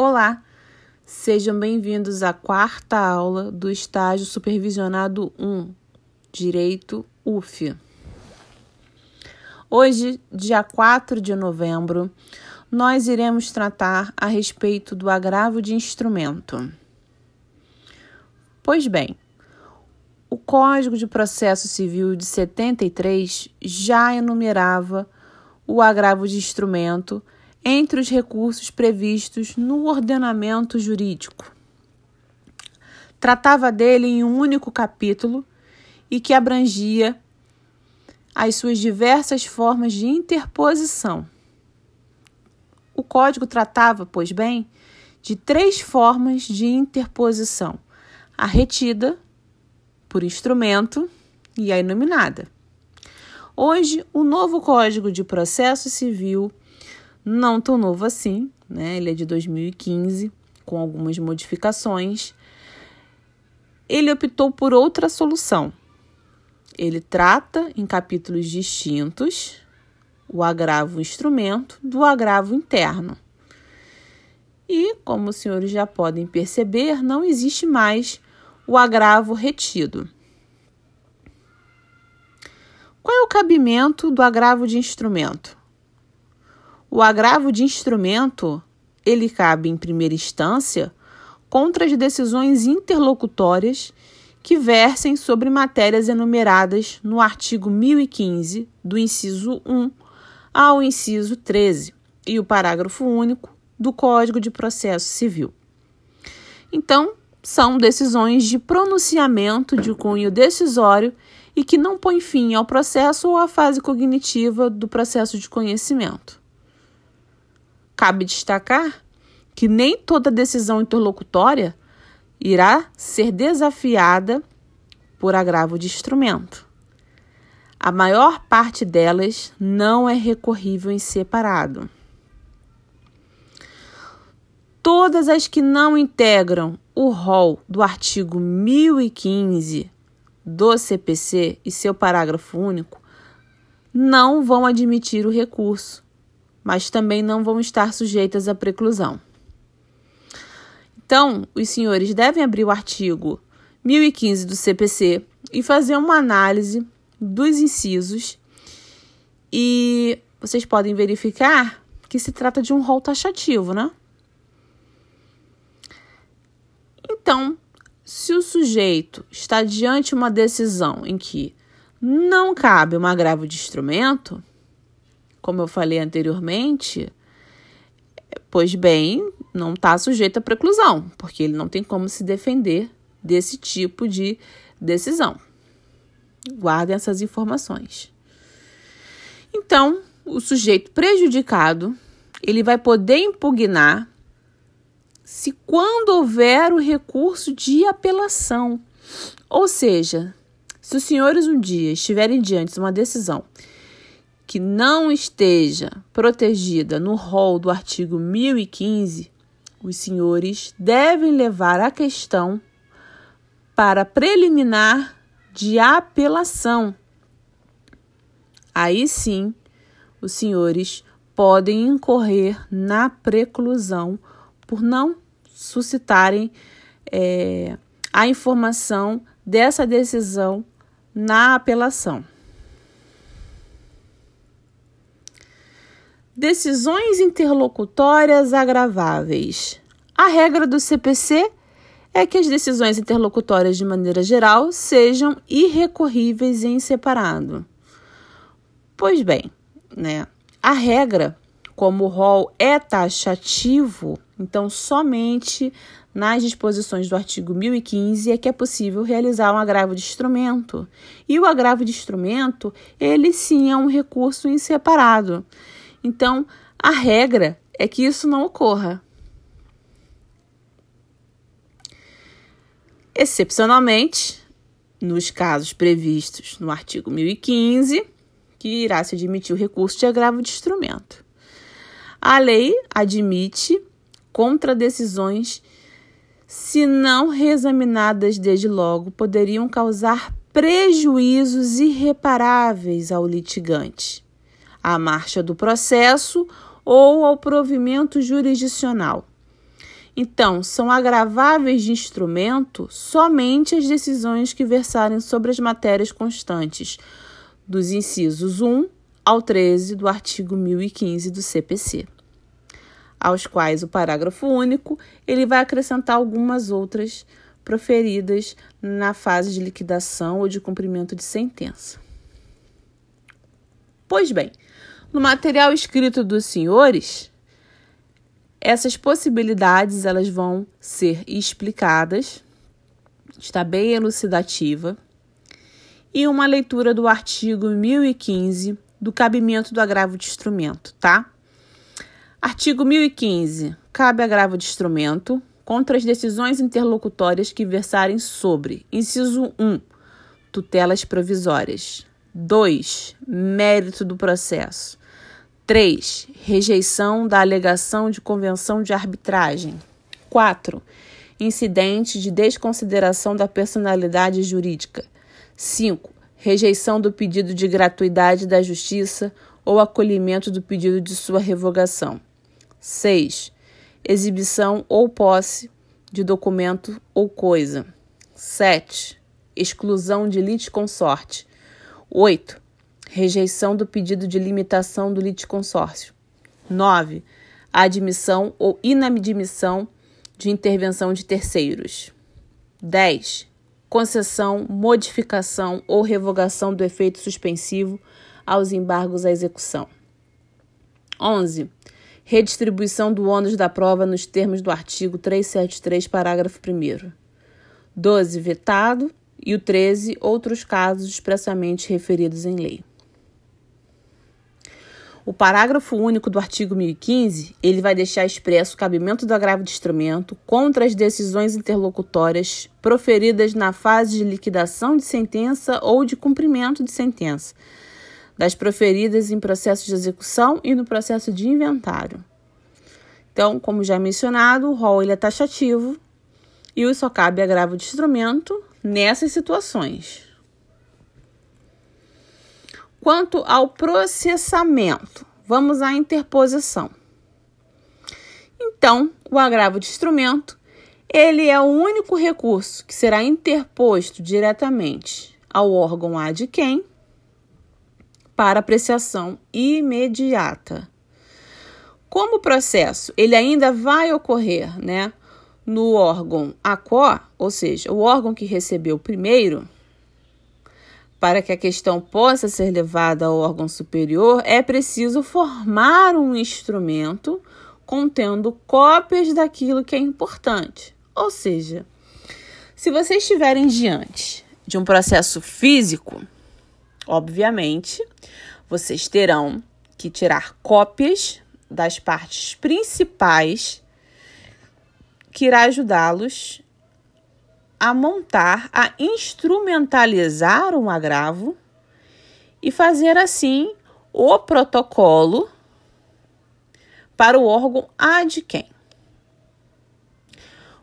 Olá, sejam bem-vindos à quarta aula do estágio supervisionado 1, Direito UF. Hoje, dia 4 de novembro, nós iremos tratar a respeito do agravo de instrumento. Pois bem, o Código de Processo Civil de 73 já enumerava o agravo de instrumento entre os recursos previstos no ordenamento jurídico. Tratava dele em um único capítulo e que abrangia as suas diversas formas de interposição. O código tratava, pois bem, de três formas de interposição: a retida, por instrumento, e a inominada. Hoje, o novo Código de Processo Civil não tão novo assim, né? Ele é de 2015, com algumas modificações. Ele optou por outra solução. Ele trata em capítulos distintos o agravo instrumento do agravo interno. E, como os senhores já podem perceber, não existe mais o agravo retido. Qual é o cabimento do agravo de instrumento? O agravo de instrumento, ele cabe em primeira instância contra as decisões interlocutórias que versem sobre matérias enumeradas no artigo 1015, do inciso 1 ao inciso 13 e o parágrafo único do Código de Processo Civil. Então, são decisões de pronunciamento de cunho decisório e que não põem fim ao processo ou à fase cognitiva do processo de conhecimento. Cabe destacar que nem toda decisão interlocutória irá ser desafiada por agravo de instrumento. A maior parte delas não é recorrível em separado. Todas as que não integram o rol do artigo 1015 do CPC e seu parágrafo único não vão admitir o recurso mas também não vão estar sujeitas à preclusão. Então, os senhores devem abrir o artigo 1015 do CPC e fazer uma análise dos incisos e vocês podem verificar que se trata de um rol taxativo, né? Então, se o sujeito está diante de uma decisão em que não cabe um agravo de instrumento, como eu falei anteriormente, pois bem, não está sujeito à preclusão, porque ele não tem como se defender desse tipo de decisão. Guardem essas informações. Então, o sujeito prejudicado, ele vai poder impugnar se quando houver o recurso de apelação. Ou seja, se os senhores um dia estiverem diante de uma decisão que não esteja protegida no rol do artigo 1015, os senhores devem levar a questão para preliminar de apelação. Aí sim, os senhores podem incorrer na preclusão por não suscitarem é, a informação dessa decisão na apelação. Decisões interlocutórias agraváveis. A regra do CPC é que as decisões interlocutórias, de maneira geral, sejam irrecorríveis em separado. Pois bem, né? A regra, como o rol é taxativo, então somente nas disposições do artigo 1015 é que é possível realizar um agravo de instrumento. E o agravo de instrumento, ele sim é um recurso em separado. Então, a regra é que isso não ocorra. Excepcionalmente, nos casos previstos no artigo 1015, que irá se admitir o recurso de agravo de instrumento. A lei admite contradecisões se não reexaminadas desde logo poderiam causar prejuízos irreparáveis ao litigante à marcha do processo ou ao provimento jurisdicional. Então, são agraváveis de instrumento somente as decisões que versarem sobre as matérias constantes dos incisos 1 ao 13 do artigo 1015 do CPC, aos quais o parágrafo único ele vai acrescentar algumas outras proferidas na fase de liquidação ou de cumprimento de sentença. Pois bem, no material escrito dos senhores, essas possibilidades elas vão ser explicadas, está bem elucidativa, e uma leitura do artigo 1015 do cabimento do agravo de instrumento, tá? Artigo 1015. Cabe agravo de instrumento contra as decisões interlocutórias que versarem sobre: inciso 1, tutelas provisórias. 2. Mérito do processo. 3. Rejeição da alegação de convenção de arbitragem. 4. Incidente de desconsideração da personalidade jurídica. 5. Rejeição do pedido de gratuidade da justiça ou acolhimento do pedido de sua revogação. 6 exibição ou posse de documento ou coisa. 7. Exclusão de litisconsorte. 8. Rejeição do pedido de limitação do litisconsórcio. 9. Admissão ou inadmissão de intervenção de terceiros. 10. Concessão, modificação ou revogação do efeito suspensivo aos embargos à execução. 11 redistribuição do ônus da prova nos termos do artigo 373, parágrafo 1. 12. Vetado. E o 13. Outros casos expressamente referidos em lei. O parágrafo único do artigo 1015, ele vai deixar expresso o cabimento do agravo de instrumento contra as decisões interlocutórias proferidas na fase de liquidação de sentença ou de cumprimento de sentença, das proferidas em processo de execução e no processo de inventário. Então, como já mencionado, o rol ele é taxativo e só cabe agravo de instrumento nessas situações. Quanto ao processamento, vamos à interposição. Então, o agravo de instrumento, ele é o único recurso que será interposto diretamente ao órgão ad quem para apreciação imediata. Como o processo ele ainda vai ocorrer, né, no órgão ACO, ou seja, o órgão que recebeu primeiro, para que a questão possa ser levada ao órgão superior, é preciso formar um instrumento contendo cópias daquilo que é importante. Ou seja, se vocês estiverem diante de um processo físico, Obviamente, vocês terão que tirar cópias das partes principais que irá ajudá-los a montar, a instrumentalizar um agravo e fazer assim o protocolo para o órgão ad quem.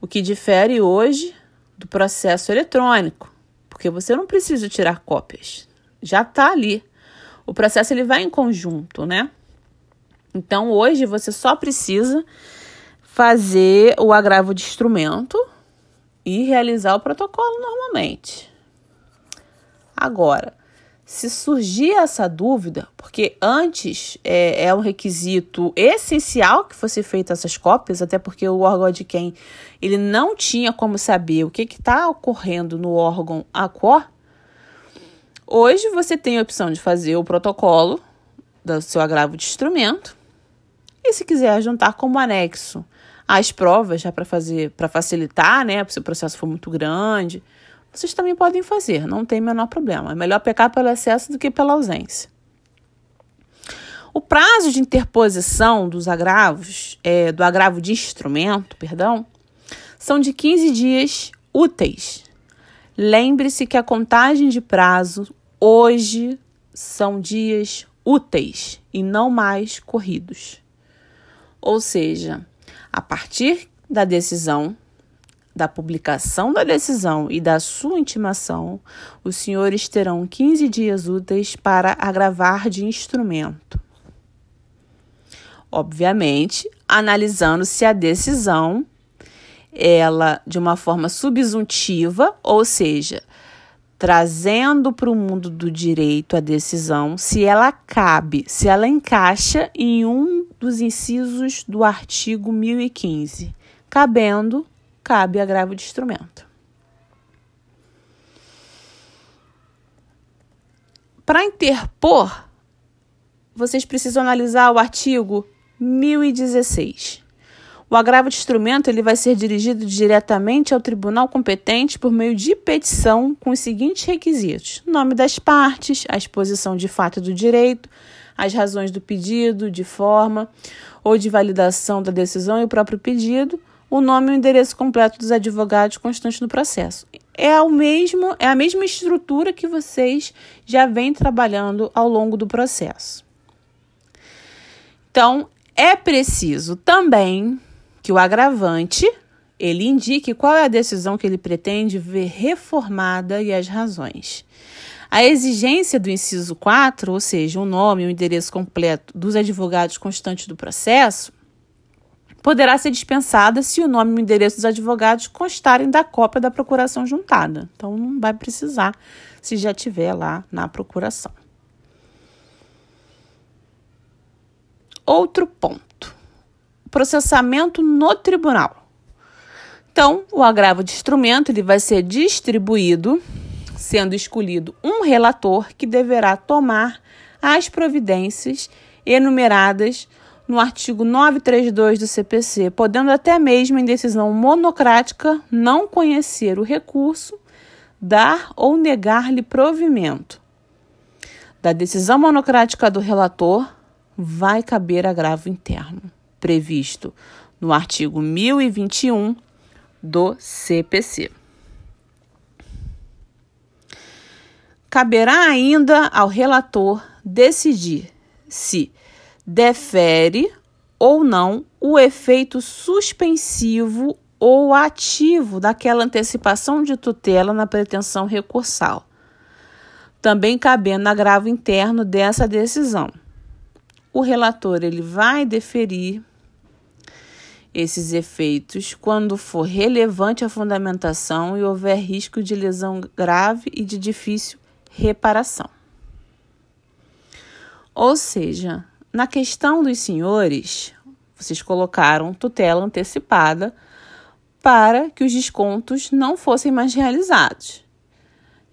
O que difere hoje do processo eletrônico, porque você não precisa tirar cópias já está ali. O processo ele vai em conjunto, né? Então hoje você só precisa fazer o agravo de instrumento e realizar o protocolo normalmente. Agora, se surgir essa dúvida, porque antes é, é um requisito essencial que fosse feita essas cópias, até porque o órgão de quem ele não tinha como saber o que está ocorrendo no órgão ACOR, Hoje você tem a opção de fazer o protocolo do seu agravo de instrumento e se quiser juntar como anexo as provas já para fazer, para facilitar, né, se o processo for muito grande, vocês também podem fazer, não tem menor problema. É melhor pecar pelo excesso do que pela ausência. O prazo de interposição dos agravos, é, do agravo de instrumento, perdão, são de 15 dias úteis. Lembre-se que a contagem de prazo Hoje são dias úteis e não mais corridos. Ou seja, a partir da decisão, da publicação da decisão e da sua intimação, os senhores terão 15 dias úteis para agravar de instrumento. Obviamente, analisando se a decisão ela de uma forma subsuntiva, ou seja, trazendo para o mundo do direito a decisão se ela cabe, se ela encaixa em um dos incisos do artigo 1015. Cabendo, cabe agravo de instrumento. Para interpor, vocês precisam analisar o artigo 1016. O agravo de instrumento ele vai ser dirigido diretamente ao tribunal competente por meio de petição com os seguintes requisitos: nome das partes, a exposição de fato do direito, as razões do pedido, de forma ou de validação da decisão e o próprio pedido, o nome e o endereço completo dos advogados constantes no processo. É, o mesmo, é a mesma estrutura que vocês já vêm trabalhando ao longo do processo. Então, é preciso também que o agravante ele indique qual é a decisão que ele pretende ver reformada e as razões. A exigência do inciso 4, ou seja, o nome e o endereço completo dos advogados constantes do processo, poderá ser dispensada se o nome e o endereço dos advogados constarem da cópia da procuração juntada. Então, não vai precisar se já tiver lá na procuração. Outro ponto processamento no tribunal. Então, o agravo de instrumento ele vai ser distribuído, sendo escolhido um relator que deverá tomar as providências enumeradas no artigo 932 do CPC, podendo até mesmo em decisão monocrática não conhecer o recurso, dar ou negar-lhe provimento. Da decisão monocrática do relator vai caber agravo interno previsto no artigo 1021 do CPC. Caberá ainda ao relator decidir se defere ou não o efeito suspensivo ou ativo daquela antecipação de tutela na pretensão recursal, também cabendo agravo interno dessa decisão. O relator ele vai deferir esses efeitos quando for relevante a fundamentação e houver risco de lesão grave e de difícil reparação. Ou seja, na questão dos senhores, vocês colocaram tutela antecipada para que os descontos não fossem mais realizados.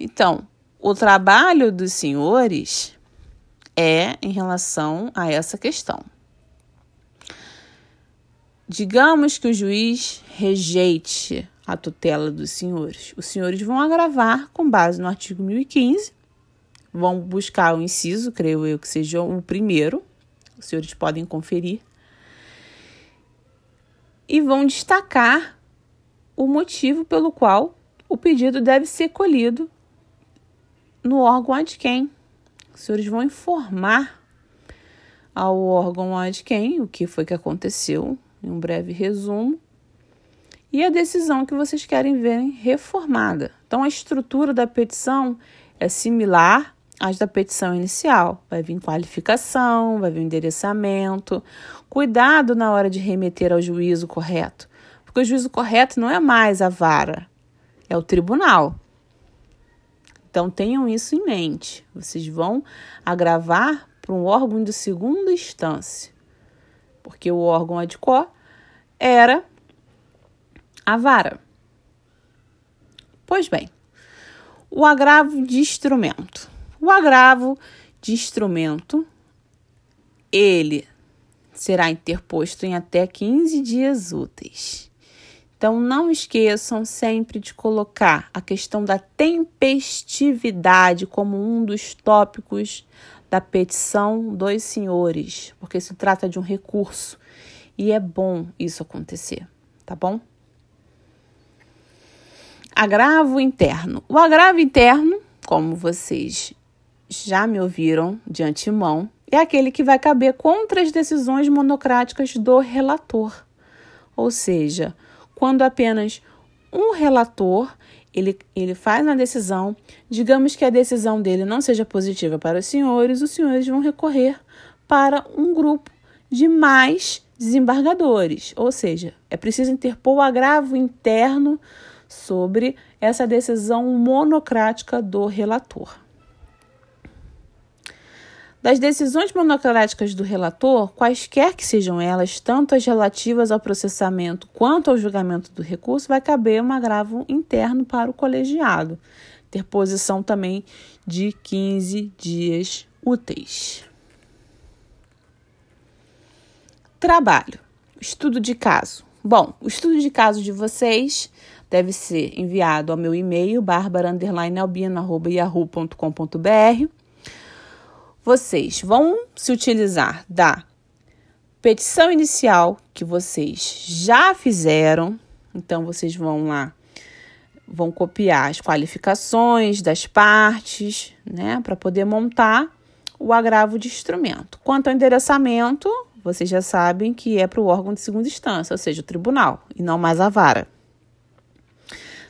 Então, o trabalho dos senhores é em relação a essa questão. Digamos que o juiz rejeite a tutela dos senhores. Os senhores vão agravar com base no artigo 1015, vão buscar o inciso, creio eu que seja o primeiro, os senhores podem conferir, e vão destacar o motivo pelo qual o pedido deve ser colhido no órgão ad quem. Os senhores vão informar ao órgão ad quem o que foi que aconteceu em um breve resumo, e a decisão que vocês querem ver reformada. Então, a estrutura da petição é similar às da petição inicial. Vai vir qualificação, vai vir endereçamento. Cuidado na hora de remeter ao juízo correto, porque o juízo correto não é mais a vara, é o tribunal. Então tenham isso em mente. Vocês vão agravar para um órgão de segunda instância, porque o órgão ad quo era a vara. Pois bem, o agravo de instrumento. O agravo de instrumento, ele será interposto em até 15 dias úteis. Então, não esqueçam sempre de colocar a questão da tempestividade como um dos tópicos da petição dos senhores, porque se trata de um recurso e é bom isso acontecer, tá bom? Agravo interno. O agravo interno, como vocês já me ouviram de antemão, é aquele que vai caber contra as decisões monocráticas do relator. Ou seja, quando apenas um relator ele, ele faz uma decisão, digamos que a decisão dele não seja positiva para os senhores, os senhores vão recorrer para um grupo de mais desembargadores, ou seja, é preciso interpor o agravo interno sobre essa decisão monocrática do relator. Das decisões monocráticas do relator, quaisquer que sejam elas, tanto as relativas ao processamento quanto ao julgamento do recurso, vai caber um agravo interno para o colegiado, ter posição também de 15 dias úteis. Trabalho. Estudo de caso. Bom, o estudo de caso de vocês deve ser enviado ao meu e-mail barbara_albino@yahoo.com.br. Vocês vão se utilizar da petição inicial que vocês já fizeram. Então vocês vão lá vão copiar as qualificações das partes, né, para poder montar o agravo de instrumento. Quanto ao endereçamento, vocês já sabem que é para o órgão de segunda instância, ou seja, o tribunal, e não mais a vara.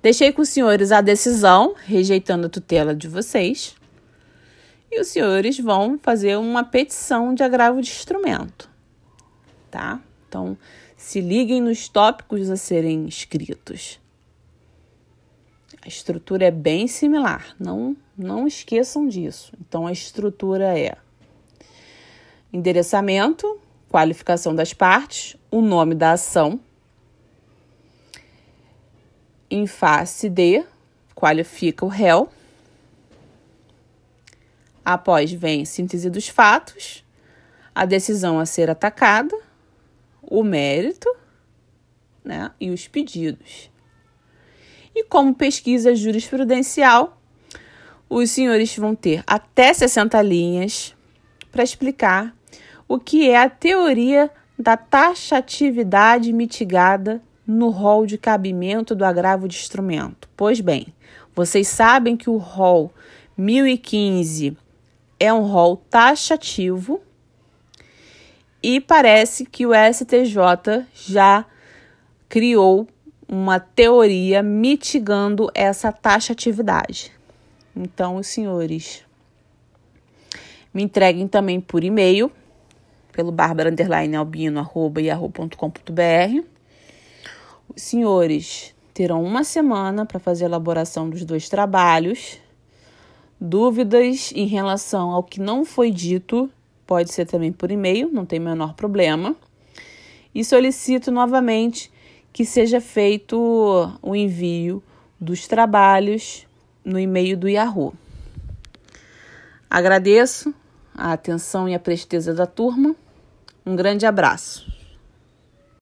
Deixei com os senhores a decisão, rejeitando a tutela de vocês, e os senhores vão fazer uma petição de agravo de instrumento, tá? Então, se liguem nos tópicos a serem escritos. A estrutura é bem similar, não, não esqueçam disso. Então, a estrutura é endereçamento, qualificação das partes, o nome da ação. Em face de, qualifica o réu. Após vem síntese dos fatos, a decisão a ser atacada, o mérito né, e os pedidos. E como pesquisa jurisprudencial, os senhores vão ter até 60 linhas para explicar o que é a teoria da taxatividade mitigada no rol de cabimento do agravo de instrumento. Pois bem, vocês sabem que o rol 1015 é um rol taxativo e parece que o STJ já criou uma teoria mitigando essa taxatividade. Então, os senhores me entreguem também por e-mail pelo barbara_albino@yahoo.com.br. Os senhores terão uma semana para fazer a elaboração dos dois trabalhos. Dúvidas em relação ao que não foi dito, pode ser também por e-mail, não tem menor problema. E solicito novamente que seja feito o envio dos trabalhos no e-mail do Yahoo. Agradeço a atenção e a presteza da turma. Um grande abraço.